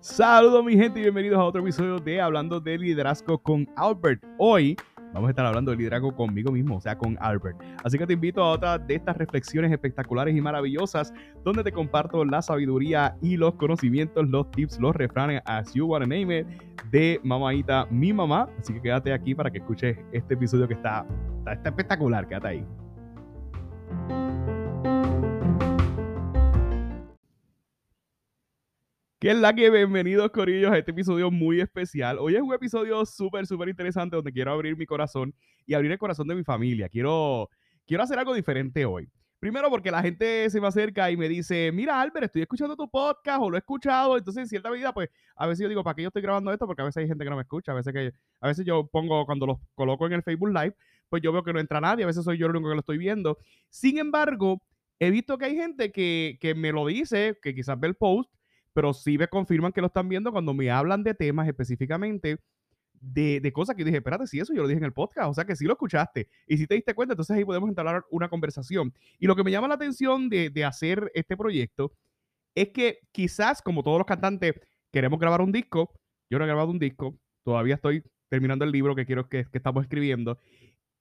Saludos mi gente y bienvenidos a otro episodio de Hablando de Liderazgo con Albert. Hoy vamos a estar hablando de liderazgo conmigo mismo, o sea, con Albert. Así que te invito a otra de estas reflexiones espectaculares y maravillosas donde te comparto la sabiduría y los conocimientos, los tips, los refranes, as you wanna name it, de mamaita, mi mamá. Así que quédate aquí para que escuches este episodio que está, está, está espectacular, quédate ahí. ¿Qué es la que? Bienvenidos, Corillos, a este episodio muy especial. Hoy es un episodio súper, súper interesante donde quiero abrir mi corazón y abrir el corazón de mi familia. Quiero, quiero hacer algo diferente hoy. Primero porque la gente se me acerca y me dice, mira Albert, estoy escuchando tu podcast o lo he escuchado. Entonces, en cierta medida, pues a veces yo digo, ¿para qué yo estoy grabando esto? Porque a veces hay gente que no me escucha. A veces, que, a veces yo pongo, cuando los coloco en el Facebook Live, pues yo veo que no entra nadie. A veces soy yo el único que lo estoy viendo. Sin embargo, he visto que hay gente que, que me lo dice, que quizás ve el post pero sí me confirman que lo están viendo cuando me hablan de temas específicamente de, de, cosas que dije, espérate, si eso yo lo dije en el podcast, o sea que sí lo escuchaste y si te diste cuenta, entonces ahí podemos entablar una conversación. Y lo que me llama la atención de, de hacer este proyecto es que quizás, como todos los cantantes, queremos grabar un disco, yo no he grabado un disco, todavía estoy terminando el libro que quiero que, que estamos escribiendo.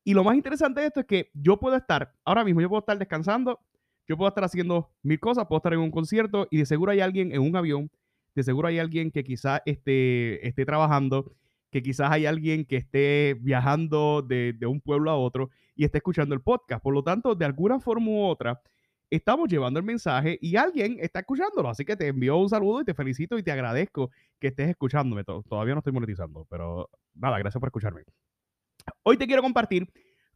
Y lo más interesante de esto es que yo puedo estar, ahora mismo yo puedo estar descansando yo puedo estar haciendo mil cosas, puedo estar en un concierto y de seguro hay alguien en un avión, de seguro hay alguien que quizás esté, esté trabajando, que quizás hay alguien que esté viajando de, de, un pueblo a otro y esté escuchando el podcast. Por lo tanto, de alguna forma u otra, estamos llevando el mensaje y alguien está escuchándolo. Así que te envío un saludo y te felicito y te agradezco que estés escuchándome. Todavía no estoy monetizando, pero nada, gracias por escucharme. Hoy te quiero compartir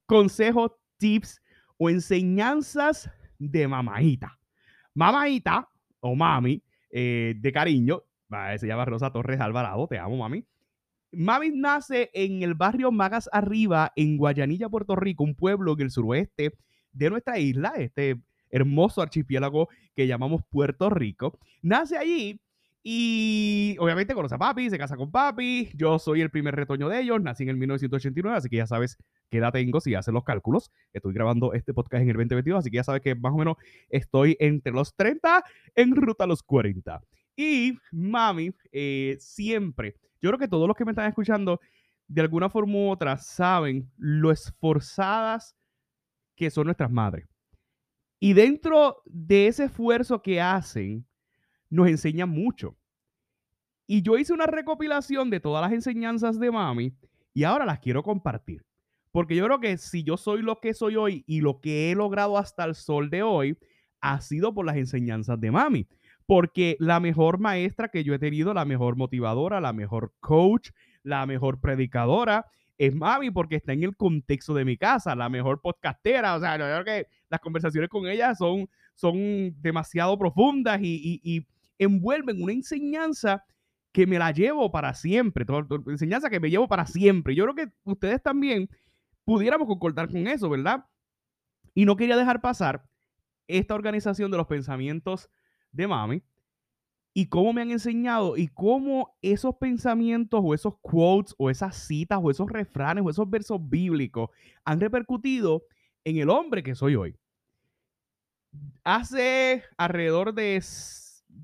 consejos, tips o enseñanzas de mamaita. Mamaita o mami eh, de cariño, se llama Rosa Torres Alvarado, te amo mami. Mami nace en el barrio Magas Arriba, en Guayanilla, Puerto Rico, un pueblo en el suroeste de nuestra isla, este hermoso archipiélago que llamamos Puerto Rico. Nace allí y obviamente conoce a papi, se casa con papi. Yo soy el primer retoño de ellos, nací en el 1989, así que ya sabes qué edad tengo si haces los cálculos. Estoy grabando este podcast en el 2022, así que ya sabes que más o menos estoy entre los 30 en ruta a los 40. Y mami, eh, siempre, yo creo que todos los que me están escuchando, de alguna forma u otra, saben lo esforzadas que son nuestras madres. Y dentro de ese esfuerzo que hacen, nos enseñan mucho. Y yo hice una recopilación de todas las enseñanzas de mami y ahora las quiero compartir. Porque yo creo que si yo soy lo que soy hoy y lo que he logrado hasta el sol de hoy, ha sido por las enseñanzas de mami. Porque la mejor maestra que yo he tenido, la mejor motivadora, la mejor coach, la mejor predicadora, es mami porque está en el contexto de mi casa, la mejor podcastera. O sea, yo creo que las conversaciones con ella son, son demasiado profundas y, envuelven una enseñanza que me la llevo para siempre, toda, enseñanza que me llevo para siempre. Yo creo que ustedes también pudiéramos concordar con eso, ¿verdad? Y no quería dejar pasar esta organización de los pensamientos de mami y cómo me han enseñado y cómo esos pensamientos o esos quotes o esas citas o esos refranes o esos versos bíblicos han repercutido en el hombre que soy hoy. Hace alrededor de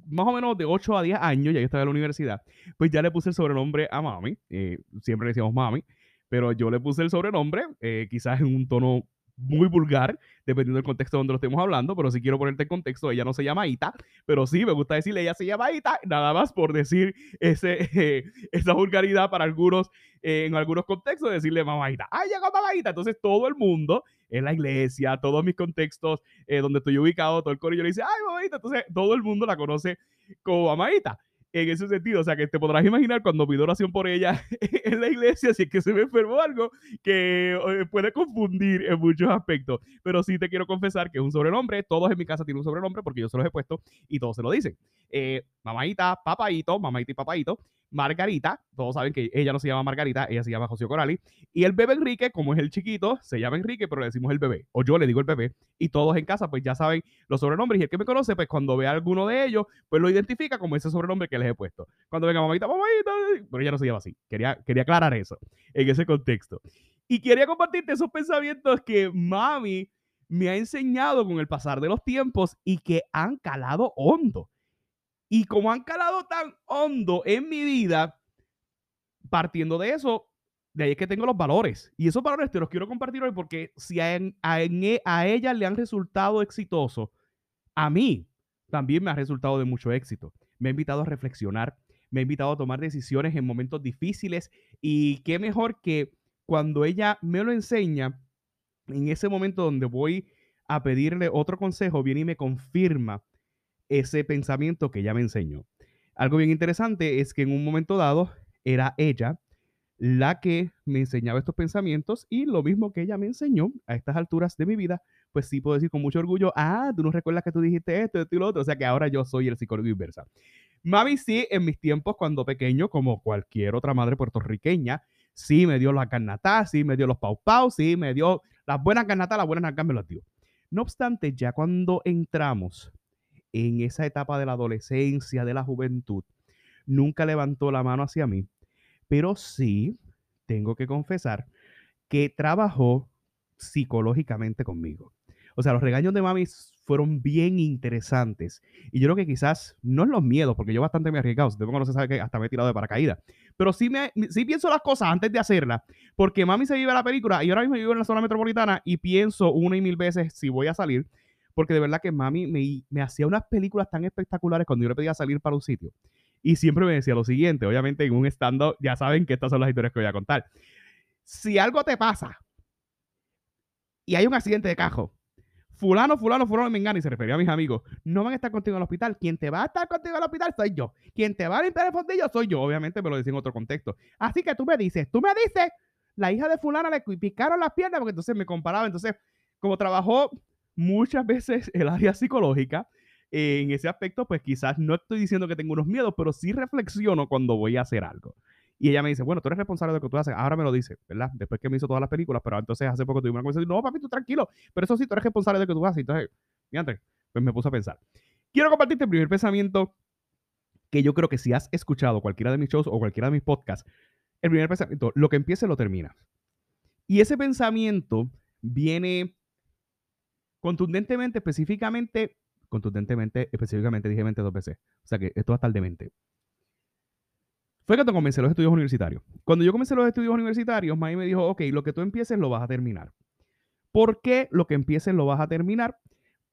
más o menos de 8 a 10 años, ya yo estaba en la universidad, pues ya le puse el sobrenombre a mami, eh, siempre le decíamos mami, pero yo le puse el sobrenombre, eh, quizás en un tono muy vulgar, dependiendo del contexto donde lo estemos hablando, pero si quiero ponerte en contexto, ella no se llama Ita, pero sí me gusta decirle ella se llama Ita, nada más por decir ese, eh, esa vulgaridad para algunos, eh, en algunos contextos, decirle mamaita, ¡ay, llegó mamaita! Entonces todo el mundo en la iglesia, todos mis contextos eh, donde estoy ubicado, todo el corillo le dice, ¡ay, mamaita! Entonces todo el mundo la conoce como mamaita en ese sentido. O sea, que te podrás imaginar cuando pido oración por ella en la iglesia, si es que se me enfermó algo, que eh, puede confundir en muchos aspectos. Pero sí te quiero confesar que es un sobrenombre. Todos en mi casa tienen un sobrenombre porque yo se los he puesto y todos se lo dicen. Eh, mamaita, papaito, mamaita y papaito. Margarita, todos saben que ella no se llama Margarita, ella se llama José Corali. Y el bebé Enrique, como es el chiquito, se llama Enrique, pero le decimos el bebé. O yo le digo el bebé. Y todos en casa, pues ya saben los sobrenombres. Y el que me conoce, pues cuando ve a alguno de ellos, pues lo identifica como ese sobrenombre que les he puesto. Cuando venga mamita, mamita, pero ella no se llama así. Quería, quería aclarar eso en ese contexto. Y quería compartirte esos pensamientos que mami me ha enseñado con el pasar de los tiempos y que han calado hondo. Y como han calado tan hondo en mi vida, partiendo de eso, de ahí es que tengo los valores. Y esos valores te los quiero compartir hoy porque si a, e, a, ella le han resultado exitosos, a mí también me ha resultado de mucho éxito. Me ha invitado a reflexionar, me ha invitado a tomar decisiones en momentos difíciles y qué mejor que cuando ella me lo enseña, en ese momento donde voy a pedirle otro consejo, viene y me confirma ese pensamiento que ella me enseñó. Algo bien interesante es que en un momento dado era ella la que me enseñaba estos pensamientos y lo mismo que ella me enseñó a estas alturas de mi vida, pues sí puedo decir con mucho orgullo, ah, tú no recuerdas que tú dijiste esto, esto y lo otro, o sea que ahora yo soy el psicólogo inversa. Mami sí, en mis tiempos cuando pequeño, como cualquier otra madre puertorriqueña, sí me dio la carnatá, sí me dio los pau pau, sí me dio las buenas carnatas, las buenas nalgas me las dio. No obstante, ya cuando entramos en esa etapa de la adolescencia, de la juventud, nunca levantó la mano hacia mí, pero sí tengo que confesar que trabajó psicológicamente conmigo. O sea, los regaños de mami fueron bien interesantes. Y yo creo que quizás no es los miedos, porque yo bastante me he arriesgado. Si no se sabe que hasta me he tirado de paracaídas. Pero sí, me, sí pienso las cosas antes de hacerlas, porque mami se vive la película y ahora mismo vivo en la zona metropolitana y pienso una y mil veces si voy a salir, porque de verdad que mami me, me hacía unas películas tan espectaculares cuando yo le pedía salir para un sitio. Y siempre me decía lo siguiente, obviamente en un stand ya saben que estas son las historias que voy a contar. Si algo te pasa y hay un accidente de cajo, fulano, fulano, fulano, me engana y se refería a mis amigos, no van a estar contigo en el hospital. Quien te va a estar contigo en el hospital soy yo. Quien te va a limpiar el fondillo soy yo. Obviamente me lo decía en otro contexto. Así que tú me dices, tú me dices, la hija de fulana le picaron las piernas porque entonces me comparaba. Entonces, como trabajó muchas veces el área psicológica, en ese aspecto, pues quizás no estoy diciendo que tengo unos miedos, pero sí reflexiono cuando voy a hacer algo. Y ella me dice, bueno, tú eres responsable de lo que tú haces. Ahora me lo dice, ¿verdad? Después que me hizo todas las películas, pero entonces hace poco tuvimos una conversación. No, papi, tú tranquilo. Pero eso sí, tú eres responsable de lo que tú haces. Entonces, fíjate, pues me puse a pensar. Quiero compartirte el primer pensamiento que yo creo que si has escuchado cualquiera de mis shows o cualquiera de mis podcasts, el primer pensamiento, lo que empiece lo termina. Y ese pensamiento viene contundentemente, específicamente, contundentemente, específicamente, dije mente dos veces. O sea que esto va a estar demente fue cuando comencé los estudios universitarios. Cuando yo comencé los estudios universitarios, May me dijo, ok, lo que tú empieces lo vas a terminar. ¿Por qué lo que empieces lo vas a terminar?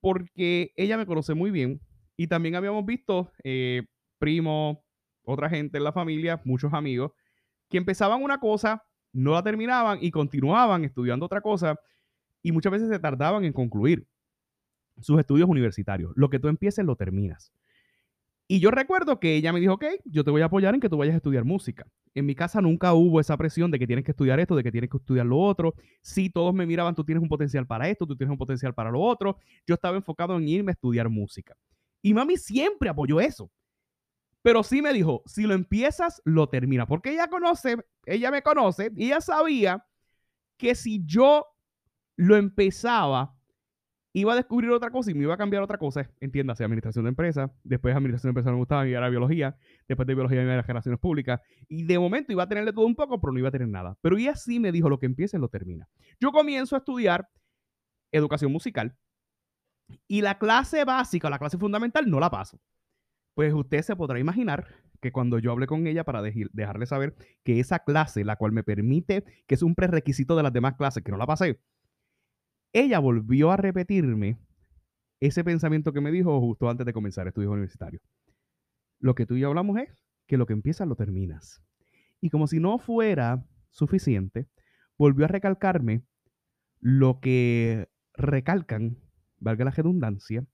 Porque ella me conoce muy bien y también habíamos visto eh, primos, otra gente en la familia, muchos amigos, que empezaban una cosa, no la terminaban y continuaban estudiando otra cosa y muchas veces se tardaban en concluir sus estudios universitarios. Lo que tú empieces lo terminas. Y yo recuerdo que ella me dijo, ok, yo te voy a apoyar en que tú vayas a estudiar música. En mi casa nunca hubo esa presión de que tienes que estudiar esto, de que tienes que estudiar lo otro. Sí, todos me miraban, tú tienes un potencial para esto, tú tienes un potencial para lo otro. Yo estaba enfocado en irme a estudiar música. Y mami siempre apoyó eso. Pero sí me dijo, si lo empiezas, lo termina. Porque ella conoce, ella me conoce, y ella sabía que si yo lo empezaba, iba a descubrir otra cosa y me iba a cambiar otra cosa, entiéndase, administración de empresas, después administración de empresas me gustaba y era biología, después de biología me iba a relaciones públicas, y de momento iba a tenerle todo un poco, pero no iba a tener nada. Pero ella sí me dijo, lo que empiece lo termina. Yo comienzo a estudiar educación musical y la clase básica, la clase fundamental, no la paso. Pues usted se podrá imaginar que cuando yo hablé con ella para dejarle saber que esa clase, la cual me permite, que es un prerequisito de las demás clases, que no la pasé, ella volvió a repetirme ese pensamiento que me dijo justo antes de comenzar estudios universitarios. Lo que tú y yo hablamos es que lo que empiezas lo terminas. Y como si no fuera suficiente, volvió a recalcarme lo que recalcan, valga la redundancia,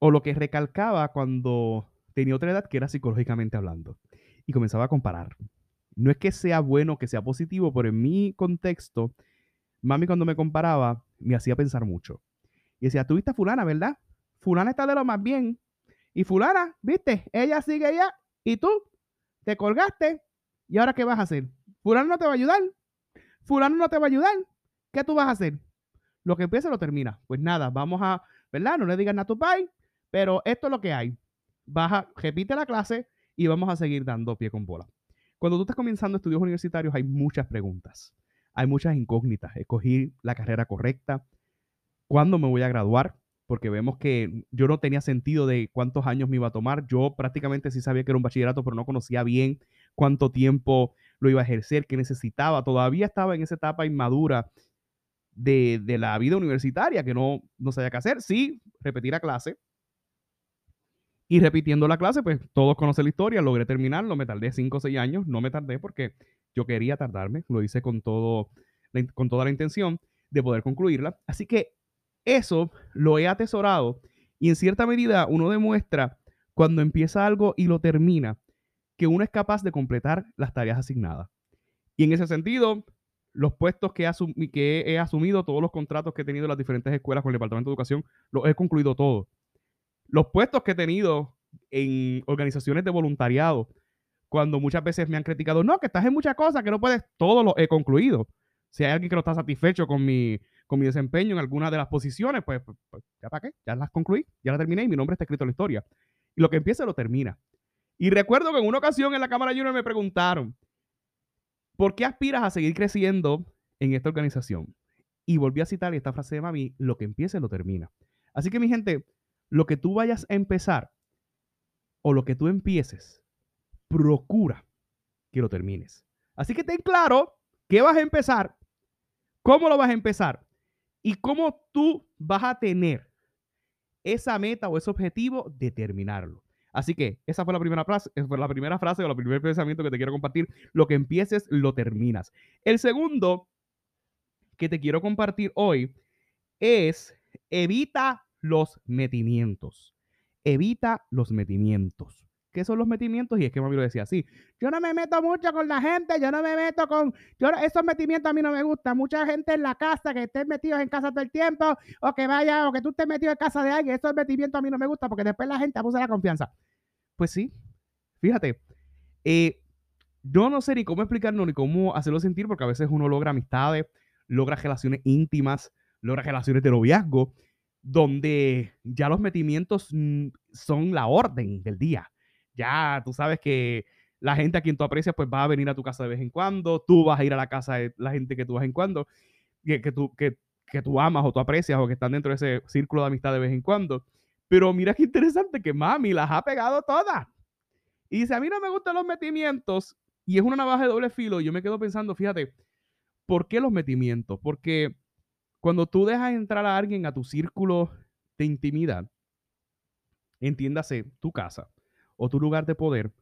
o lo que recalcaba cuando tenía otra edad que era psicológicamente hablando. Y comenzaba a comparar. No es que sea bueno, que sea positivo, pero en mi contexto, mami cuando me comparaba me hacía pensar mucho. Y decía, tú viste a fulana, ¿verdad? Fulana está de lo más bien. Y fulana, viste, ella sigue allá y tú te colgaste. ¿Y ahora qué vas a hacer? Fulano no te va a ayudar. Fulano no te va a ayudar. ¿Qué tú vas a hacer? Lo que empieza lo termina. Pues nada, vamos a, ¿verdad? No le digan a tu pai, pero esto es lo que hay. Baja, repite la clase y vamos a seguir dando pie con bola. Cuando tú estás comenzando estudios universitarios hay muchas preguntas hay muchas incógnitas. Escogí la carrera correcta. cuándo me voy a graduar, porque vemos que yo no tenía sentido de cuántos años me iba a tomar. Yo prácticamente sí sabía que era un bachillerato, pero no conocía bien cuánto tiempo lo iba a ejercer, qué necesitaba. Todavía estaba en esa etapa inmadura de, la vida universitaria, que no, no sabía qué hacer. Sí, repetir la clase. Y repitiendo la clase, pues todos conocen la historia, logré terminarlo, me tardé 5 o 6 años, no me tardé porque yo quería tardarme, lo hice con, todo, con toda la intención de poder concluirla. Así que eso lo he atesorado y en cierta medida uno demuestra cuando empieza algo y lo termina que uno es capaz de completar las tareas asignadas. Y en ese sentido, los puestos que he, que he asumido, todos los contratos que he tenido en las diferentes escuelas con el Departamento de Educación, los he concluido todos. Los puestos que he tenido en organizaciones de voluntariado, cuando muchas veces me han criticado, no, que estás en muchas cosas, que no puedes, todo lo he concluido. Si hay alguien que no está satisfecho con mi, con mi desempeño en alguna de las posiciones, pues, pues, pues, ya para qué, ya las concluí, ya las terminé y mi nombre está escrito en la historia. Y lo que empieza lo termina. Y recuerdo que en una ocasión en la Cámara Junior me preguntaron, ¿por qué aspiras a seguir creciendo en esta organización? Y volví a citar esta frase de mami, lo que empiece lo termina. Así que mi gente, lo que tú vayas a empezar o lo que tú empieces, procura que lo termines. Así que ten claro qué vas a empezar, cómo lo vas a empezar y cómo tú vas a tener esa meta o ese objetivo de terminarlo. Así que esa fue la primera frase, eh, fue la primera frase o el primer pensamiento que te quiero compartir. Lo que empieces, lo terminas. El segundo que te quiero compartir hoy es evita los metimientos. Evita los metimientos. ¿Qué son los metimientos? Y es que mami lo decía así. Yo no me meto mucho con la gente, yo no me meto con... Yo, esos metimientos a mí no me gustan. Mucha gente en la casa, que estén metidos en casa todo el tiempo, o que vaya, o que tú estés metido en casa de alguien, esos metimientos a mí no me gustan porque después la gente abusa la confianza. Pues sí, fíjate. Eh, yo no sé ni cómo explicarlo ni cómo hacerlo sentir porque a veces uno logra amistades, logra relaciones íntimas, logra relaciones de noviazgo donde ya los metimientos mm, son la orden del día. Ya tú sabes que la gente a quien tú aprecias pues va a venir a tu casa de vez en cuando, tú vas a ir a la casa de la gente que tú vas en cuando, que, que tú, que, que tú amas o tú aprecias o que están dentro de ese círculo de amistad de vez en cuando. Pero mira qué interesante que mami las ha pegado todas. Y dice, a mí no me gustan los metimientos y es una navaja de doble filo. Y yo me quedo pensando, fíjate, ¿por qué los metimientos? Porque cuando tú dejas entrar a alguien a tu círculo de intimidad, entiéndase tu casa o tu lugar de poder,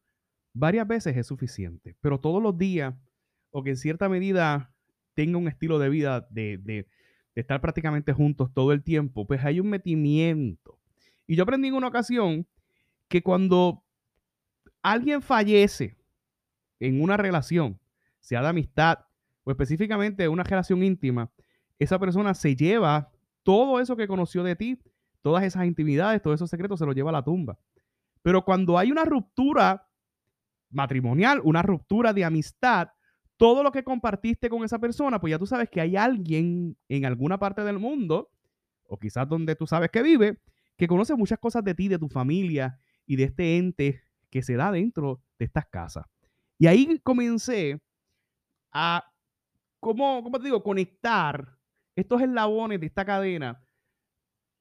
varias veces es suficiente, pero todos los días, o que en cierta medida tenga un estilo de vida de, de, estar prácticamente juntos todo el tiempo, pues hay un metimiento. Y yo aprendí en una ocasión que cuando alguien fallece en una relación, sea de amistad o específicamente una relación íntima, esa persona se lleva todo eso que conoció de ti, todas esas intimidades, todos esos secretos, se los lleva a la tumba. Pero cuando hay una ruptura matrimonial, una ruptura de amistad, todo lo que compartiste con esa persona, pues ya tú sabes que hay alguien en alguna parte del mundo, o quizás donde tú sabes que vive, que conoce muchas cosas de ti, de tu familia y de este ente que se da dentro de estas casas. Y ahí comencé a, ¿cómo, cómo te digo?, conectar estos eslabones de esta cadena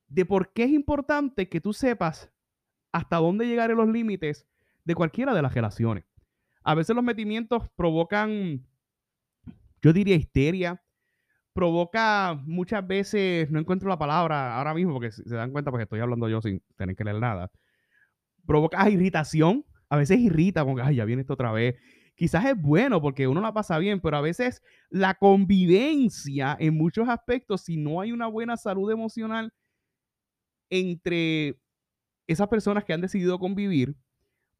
de por qué es importante que tú sepas hasta dónde llegar en los límites de cualquiera de las relaciones. A veces los metimientos provocan, yo diría, histeria. Provoca muchas veces, no encuentro la palabra ahora mismo porque se dan cuenta porque estoy hablando yo sin tener que leer nada. Provoca irritación. A veces irrita, como que, ay, ya viene esto otra vez quizás es bueno porque uno la pasa bien, pero a veces la convivencia en muchos aspectos, si no hay una buena salud emocional entre esas personas que han decidido convivir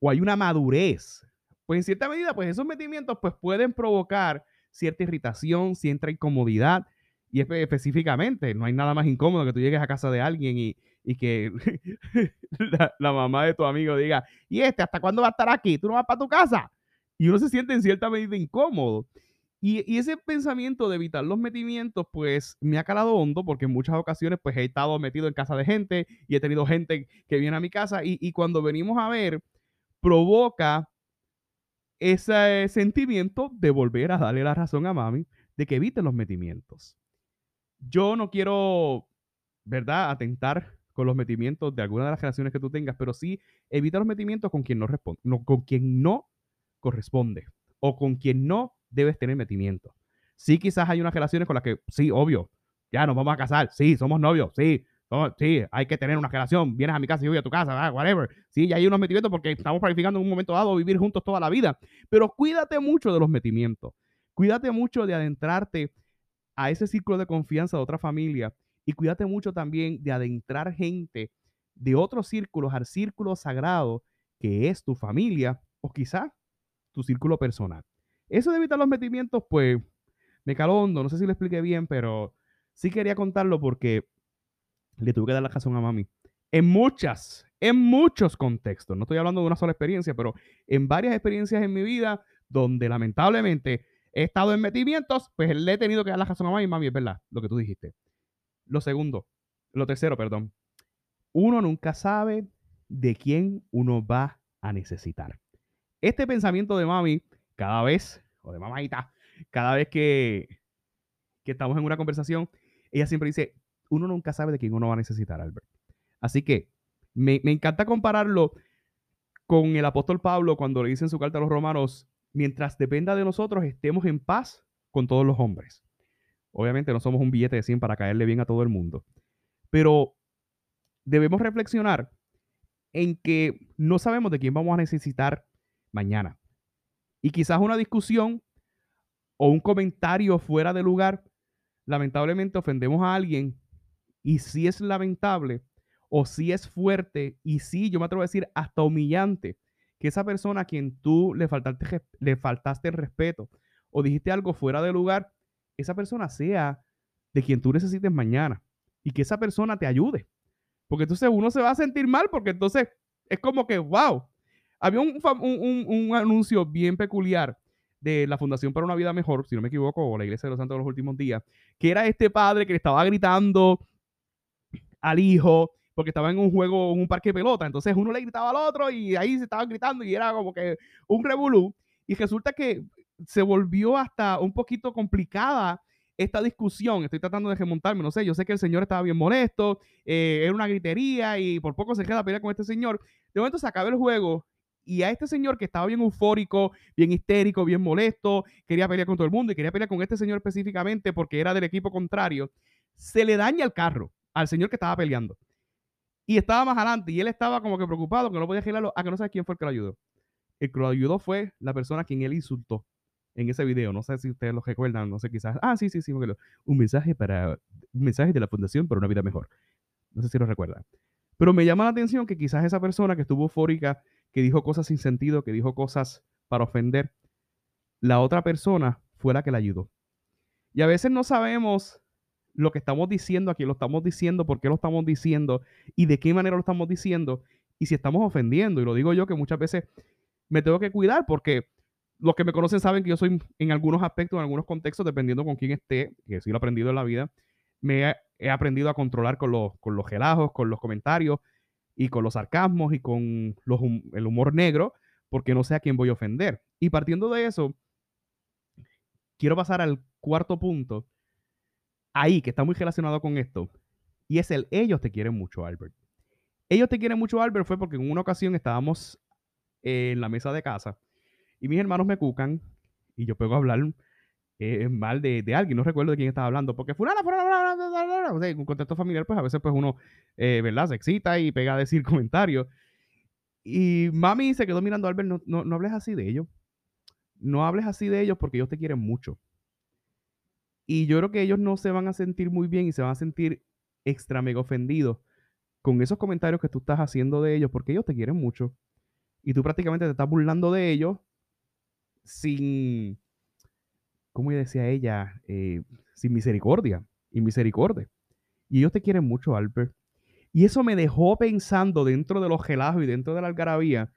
o hay una madurez, pues en cierta medida, pues esos metimientos pues pueden provocar cierta irritación, cierta incomodidad y específicamente no hay nada más incómodo que tú llegues a casa de alguien y, que la, la, mamá de tu amigo diga, ¿y este hasta cuándo va a estar aquí? ¿Tú no vas para tu casa? y uno se siente en cierta medida incómodo. Y, ese pensamiento de evitar los metimientos, pues me ha calado hondo porque en muchas ocasiones pues he estado metido en casa de gente y he tenido gente que viene a mi casa y, cuando venimos a ver, provoca ese sentimiento de volver a darle la razón a mami de que evite los metimientos. Yo no quiero ¿verdad?, atentar con los metimientos de alguna de las relaciones que tú tengas, pero sí evita los metimientos con quien no responde, no, con quien no corresponde o con quien no debes tener metimiento. Sí, quizás hay unas relaciones con las que, sí, obvio, ya nos vamos a casar, sí, somos novios, sí, sí, hay que tener una relación, vienes a mi casa y yo voy a tu casa, ah, whatever. Sí, ya hay unos metimientos porque estamos planificando en un momento dado vivir juntos toda la vida, pero cuídate mucho de los metimientos, cuídate mucho de adentrarte a ese círculo de confianza de otra familia y cuídate mucho también de adentrar gente de otros círculos al círculo sagrado que es tu familia o quizá tu círculo personal. Eso de evitar los metimientos, pues me caló hondo, no sé si lo expliqué bien, pero sí quería contarlo porque le tuve que dar la razón a mami. En muchas, en muchos contextos, no estoy hablando de una sola experiencia, pero en varias experiencias en mi vida donde lamentablemente he estado en metimientos, pues le he tenido que dar la razón a mami, mami, es verdad, lo que tú dijiste. Lo segundo, lo tercero, perdón. Uno nunca sabe de quién uno va a necesitar. Este pensamiento de mami, cada vez, o de mamadita, cada vez que, que estamos en una conversación, ella siempre dice, uno nunca sabe de quién uno va a necesitar, Albert. Así que me, me encanta compararlo con el apóstol Pablo cuando le dice en su carta a los romanos, mientras dependa de nosotros, estemos en paz con todos los hombres. Obviamente no somos un billete de 100 para caerle bien a todo el mundo, pero debemos reflexionar en que no sabemos de quién vamos a necesitar mañana. Y quizás una discusión o un comentario fuera de lugar, lamentablemente ofendemos a alguien y si es lamentable o si es fuerte y si yo me atrevo a decir hasta humillante que esa persona a quien tú le faltaste, le faltaste el respeto o dijiste algo fuera de lugar, esa persona sea de quien tú necesites mañana y que esa persona te ayude. Porque entonces uno se va a sentir mal porque entonces es como que, wow. Había un, un, anuncio bien peculiar de la Fundación para una Vida Mejor, si no me equivoco, o la Iglesia de los Santos de los Últimos Días, que era este padre que le estaba gritando al hijo porque estaba en un juego, en un parque de pelota. Entonces uno le gritaba al otro y ahí se estaban gritando y era como que un revolú. Y resulta que se volvió hasta un poquito complicada esta discusión. Estoy tratando de remontarme, no sé, yo sé que el señor estaba bien molesto, eh, era una gritería y por poco se queda a pelear con este señor. De momento se acaba el juego y a este señor que estaba bien eufórico, bien histérico, bien molesto, quería pelear con todo el mundo y quería pelear con este señor específicamente porque era del equipo contrario, se le daña el carro al señor que estaba peleando. Y estaba más adelante y él estaba como que preocupado que no podía girarlo a que no sabe quién fue el que lo ayudó. El que lo ayudó fue la persona a quien él insultó en ese video. No sé si ustedes lo recuerdan, no sé, quizás. Ah, sí, sí, sí. Un mensaje para. Un mensaje de la Fundación para una vida mejor. No sé si lo recuerdan. Pero me llama la atención que quizás esa persona que estuvo eufórica, que dijo cosas sin sentido, que dijo cosas para ofender, la otra persona fue la que la ayudó. Y a veces no sabemos lo que estamos diciendo, a quién lo estamos diciendo, por qué lo estamos diciendo y de qué manera lo estamos diciendo y si estamos ofendiendo. Y lo digo yo que muchas veces me tengo que cuidar porque los que me conocen saben que yo soy en algunos aspectos, en algunos contextos, dependiendo con quién esté, que sí lo he aprendido en la vida, me he, aprendido a controlar con los, con los gelajos, con los comentarios y con los sarcasmos y con el humor negro, porque no sé a quién voy a ofender. Y partiendo de eso, quiero pasar al cuarto punto, ahí, que está muy relacionado con esto, y es el ellos te quieren mucho, Albert. Ellos te quieren mucho, Albert, fue porque en una ocasión estábamos en la mesa de casa y mis hermanos me cucan y yo puedo hablar eh, mal de, alguien, no recuerdo de quién estaba hablando, porque fulana, fulana, o sea, en un contexto familiar, pues a veces pues uno, eh, ¿verdad? Se excita y pega a decir comentarios. Y mami se quedó mirando a Albert, no, no, no hables así de ellos. No hables así de ellos porque ellos te quieren mucho. Y yo creo que ellos no se van a sentir muy bien y se van a sentir extra mega ofendidos con esos comentarios que tú estás haciendo de ellos porque ellos te quieren mucho. Y tú prácticamente te estás burlando de ellos sin, ¿cómo decía ella? Eh, sin misericordia y misericordia. Y ellos te quieren mucho, Albert. Y eso me dejó pensando dentro de los gelajos y dentro de la algarabía,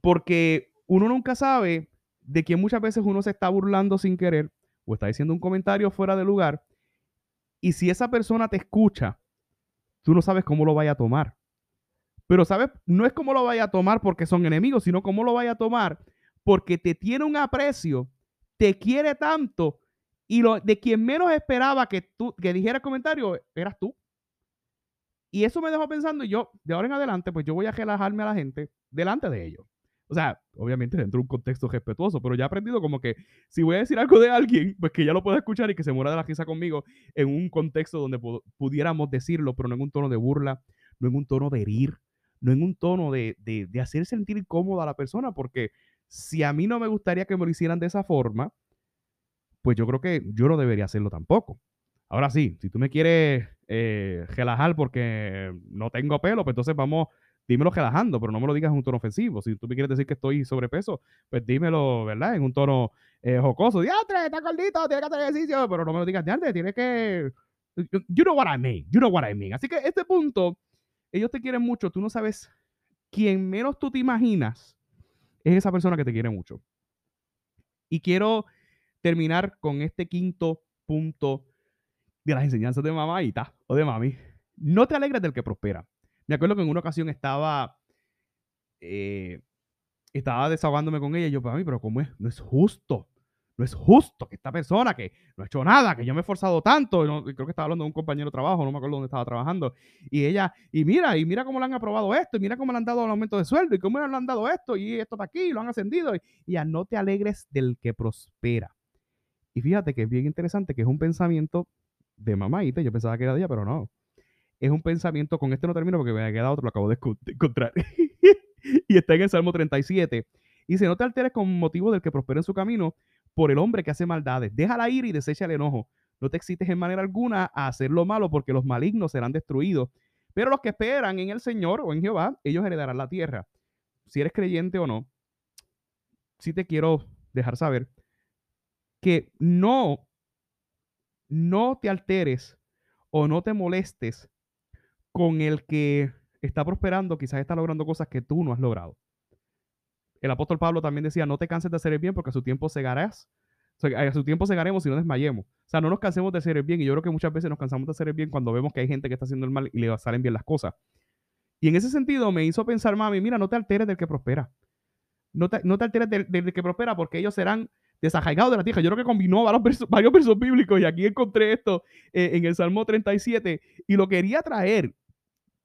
porque uno nunca sabe de quién muchas veces uno se está burlando sin querer o está diciendo un comentario fuera de lugar. Y si esa persona te escucha, tú no sabes cómo lo vaya a tomar. Pero, ¿sabes? No es cómo lo vaya a tomar porque son enemigos, sino cómo lo vaya a tomar porque te tiene un aprecio, te quiere tanto Y lo, de quien menos esperaba que tú que dijera el comentario eras tú. Y eso me dejó pensando, y yo, de ahora en adelante, pues yo voy a relajarme a la gente delante de ellos. O sea, obviamente dentro de un contexto respetuoso, pero ya he aprendido como que si voy a decir algo de alguien, pues que ya lo pueda escuchar y que se muera de la risa conmigo en un contexto donde pudiéramos decirlo, pero no en un tono de burla, no en un tono de herir, no en un tono de, de, de hacer sentir incómoda a la persona, porque si a mí no me gustaría que me lo hicieran de esa forma, pues yo creo que yo no debería hacerlo tampoco. Ahora sí, si tú me quieres eh, relajar porque no tengo pelo, pues entonces vamos dímelo relajando, pero no me lo digas en un tono ofensivo. Si tú me quieres decir que estoy sobrepeso, pues dímelo, ¿verdad? En un tono eh, jocoso. Diantre, está gordito, tiene que hacer ejercicio, pero no me lo digas diantre, tienes que. You know what I mean, you know what I mean. Así que este punto, ellos te quieren mucho, tú no sabes quién menos tú te imaginas es esa persona que te quiere mucho. Y quiero terminar con este quinto punto de las enseñanzas de mamaita o de mami. No te alegres del que prospera. Me acuerdo que en una ocasión estaba, eh, estaba desahogándome con ella y yo, para mí, pero ¿cómo es? No es justo. No es justo que esta persona que no ha hecho nada, que yo me he esforzado tanto, creo que estaba hablando de un compañero de trabajo, no me acuerdo dónde estaba trabajando, y ella, y mira, y mira cómo le han aprobado esto, y mira cómo le han dado el aumento de sueldo, y cómo le han dado esto, y esto está aquí, lo han ascendido, y, ya no te alegres del que prospera. Y fíjate que es bien interesante, que es un pensamiento de mamaita, yo pensaba que era de ella, pero no es un pensamiento, con este no termino porque me ha quedado otro, lo acabo de encontrar. y está en el Salmo 37. Y dice, no te alteres con motivo del que prospera en su camino por el hombre que hace maldades. Déjala ir y desecha el enojo. No te excites en manera alguna a hacer lo malo porque los malignos serán destruidos. Pero los que esperan en el Señor o en Jehová, ellos heredarán la tierra. Si eres creyente o no, sí te quiero dejar saber que no, no te alteres o no te molestes con el que está prosperando, quizás está logrando cosas que tú no has logrado. El apóstol Pablo también decía, no te canses de hacer el bien porque a su tiempo segarás. a su tiempo segaremos y no desmayemos. O sea, no nos cansemos de hacer el bien. Y yo creo que muchas veces nos cansamos de hacer el bien cuando vemos que hay gente que está haciendo el mal y le salen bien las cosas. Y en ese sentido me hizo pensar, mami, mira, no te alteres del que prospera. No te, no te alteres del, que prospera porque ellos serán desajaigados de la tierra. Yo creo que combinó varios versos, varios versos bíblicos y aquí encontré esto eh, en el Salmo 37 y lo quería traer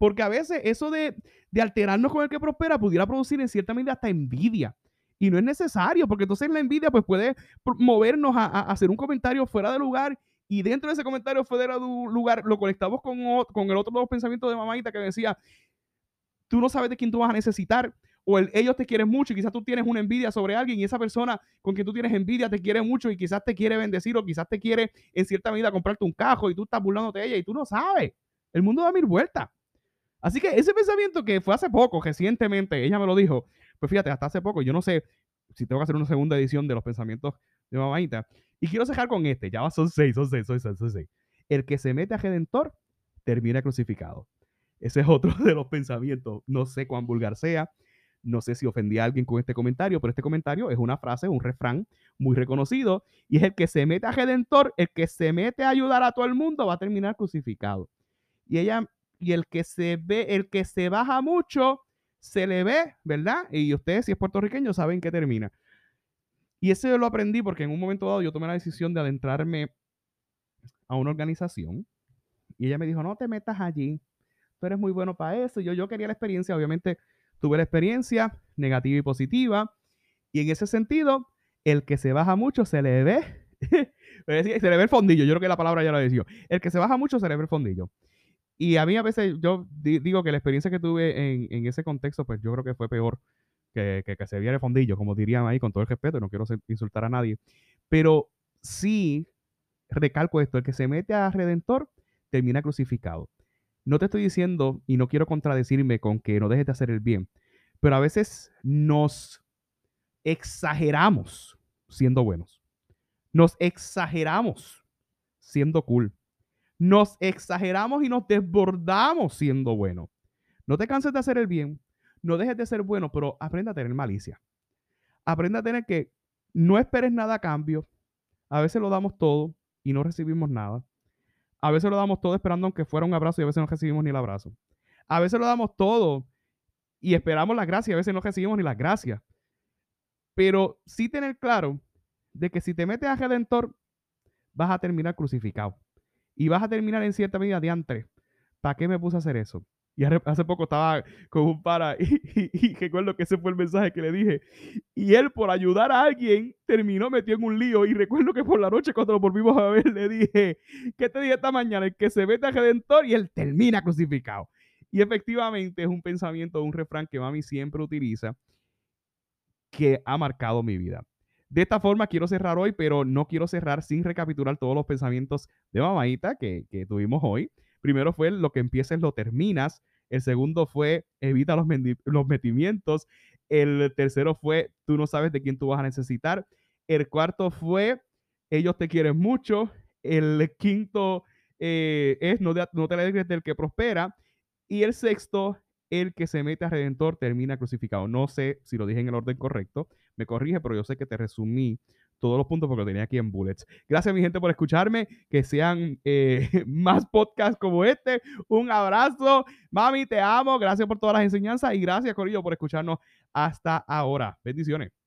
porque a veces eso de, alterarnos con el que prospera pudiera producir en cierta medida hasta envidia. Y no es necesario, porque entonces la envidia pues, puede movernos a, hacer un comentario fuera de lugar y dentro de ese comentario fuera de lugar lo conectamos con, con el otro pensamiento de mamadita que decía, tú no sabes de quién tú vas a necesitar, o ellos te quieren mucho y quizás tú tienes una envidia sobre alguien y esa persona con quien tú tienes envidia te quiere mucho y quizás te quiere bendecir o quizás te quiere en cierta medida comprarte un cajo y tú estás burlándote de ella y tú no sabes. El mundo da mil vueltas. Así que ese pensamiento que fue hace poco, recientemente, ella me lo dijo, pues fíjate, hasta hace poco, yo no sé si tengo que hacer una segunda edición de los pensamientos de mamaita. Y quiero cerrar con este, ya son seis, son seis, son seis, son seis. El que se mete a Redentor termina crucificado. Ese es otro de los pensamientos. No sé cuán vulgar sea, no sé si ofendí a alguien con este comentario, pero este comentario es una frase, un refrán muy reconocido, y es el que se mete a Redentor, el que se mete a ayudar a todo el mundo va a terminar crucificado. Y ella y el que se ve, el que se baja mucho, se le ve, ¿verdad? Y ustedes, si es puertorriqueño, saben que termina. Y eso yo lo aprendí porque en un momento dado yo tomé la decisión de adentrarme a una organización y ella me dijo, no te metas allí, tú eres muy bueno para eso. Yo, yo quería la experiencia, obviamente tuve la experiencia negativa y positiva. Y en ese sentido, el que se baja mucho se le ve, se le ve el fondillo. Yo creo que la palabra ya lo decía. El que se baja mucho se le ve el fondillo. Y a mí a veces yo digo que la experiencia que tuve en, ese contexto, pues yo creo que fue peor que, que, se viera el fondillo, como dirían ahí, con todo el respeto, no quiero insultar a nadie. Pero sí, recalco esto, el que se mete a Redentor termina crucificado. No te estoy diciendo, y no quiero contradecirme con que no dejes de hacer el bien, pero a veces nos exageramos siendo buenos. Nos exageramos siendo cool nos exageramos y nos desbordamos siendo buenos. No te canses de hacer el bien, no dejes de ser bueno, pero aprenda a tener malicia. Aprenda a tener que no esperes nada a cambio. A veces lo damos todo y no recibimos nada. A veces lo damos todo esperando aunque fuera un abrazo y a veces no recibimos ni el abrazo. A veces lo damos todo y esperamos la gracia y a veces no recibimos ni la gracia. Pero sí tener claro de que si te metes a Redentor, vas a terminar crucificado. Y vas a terminar en cierta medida de antes. ¿Para qué me puse a hacer eso? Y hace poco estaba con un para y, recuerdo que ese fue el mensaje que le dije. Y él, por ayudar a alguien, terminó metido en un lío. Y recuerdo que por la noche, cuando lo volvimos a ver, le dije: ¿Qué te dije esta mañana? El que se mete a Redentor y él termina crucificado. Y efectivamente es un pensamiento, un refrán que mami siempre utiliza que ha marcado mi vida. De esta forma quiero cerrar hoy, pero no quiero cerrar sin recapitular todos los pensamientos de mamaita que, tuvimos hoy. Primero fue lo que empieces lo terminas. El segundo fue evita los, los metimientos. El tercero fue tú no sabes de quién tú vas a necesitar. El cuarto fue ellos te quieren mucho. El quinto eh, es no, no te alegres del que prospera. Y el sexto, el que se mete a Redentor termina crucificado. No sé si lo dije en el orden correcto. Me corrige, pero yo sé que te resumí todos los puntos porque lo tenía aquí en bullets. Gracias, mi gente, por escucharme. Que sean eh, más podcasts como este. Un abrazo. Mami, te amo. Gracias por todas las enseñanzas y gracias, Corillo, por escucharnos hasta ahora. Bendiciones.